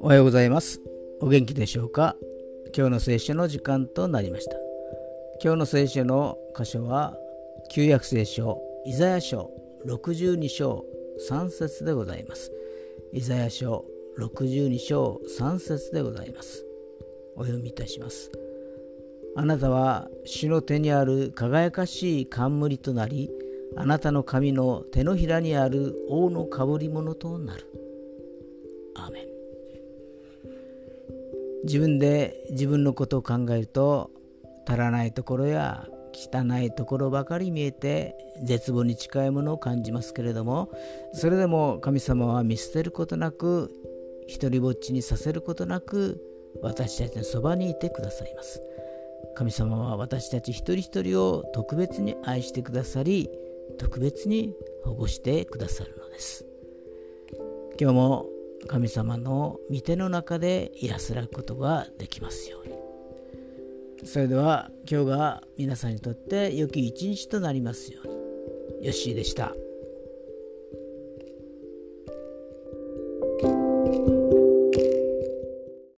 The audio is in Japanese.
おはようございます。お元気でしょうか？今日の聖書の時間となりました。今日の聖書の箇所は旧約聖書イザヤ書62章3節でございます。イザヤ書62章3節でございます。お読みいたします。あなたは主の手にある輝かしい冠となりあなたの神の手のひらにある王のかぶり物となる。アメン自分で自分のことを考えると足らないところや汚いところばかり見えて絶望に近いものを感じますけれどもそれでも神様は見捨てることなく一りぼっちにさせることなく私たちのそばにいてくださいます神様は私たち一人一人を特別に愛してくださり特別に保護してくださるのです。今日も神様の御手の中で安らぐことができますように。それでは今日が皆さんにとって良き一日となりますように。よッしーでした。